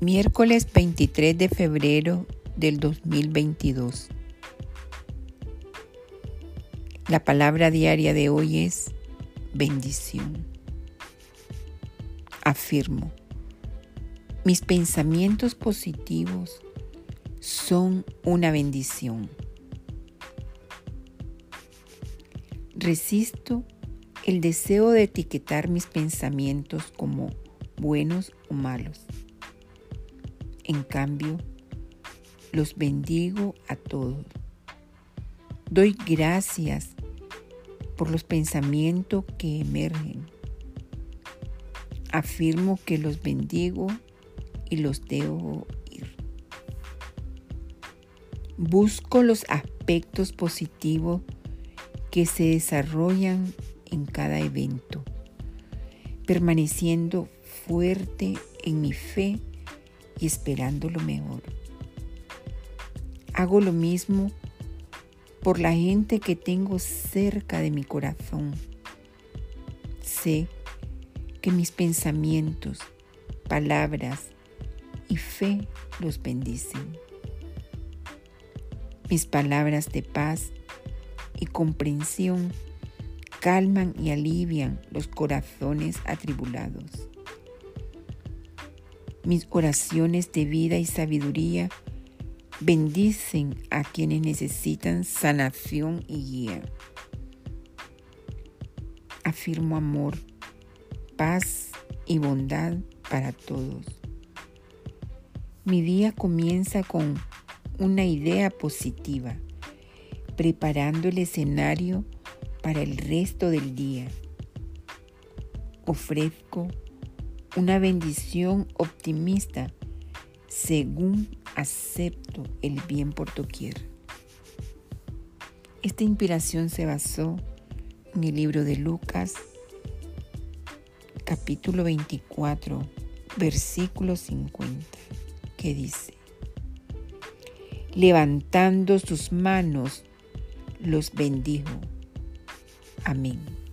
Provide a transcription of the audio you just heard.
Miércoles 23 de febrero del 2022. La palabra diaria de hoy es bendición. Afirmo, mis pensamientos positivos son una bendición. Resisto el deseo de etiquetar mis pensamientos como buenos o malos. En cambio, los bendigo a todos. Doy gracias por los pensamientos que emergen. Afirmo que los bendigo y los debo ir. Busco los aspectos positivos que se desarrollan en cada evento, permaneciendo fuerte en mi fe y esperando lo mejor. Hago lo mismo por la gente que tengo cerca de mi corazón. Sé que mis pensamientos, palabras y fe los bendicen. Mis palabras de paz y comprensión calman y alivian los corazones atribulados. Mis oraciones de vida y sabiduría bendicen a quienes necesitan sanación y guía. Afirmo amor, paz y bondad para todos. Mi día comienza con una idea positiva, preparando el escenario para el resto del día. Ofrezco una bendición optimista según acepto el bien por doquier. Esta inspiración se basó en el libro de Lucas, capítulo 24, versículo 50, que dice, levantando sus manos, los bendijo. Amén.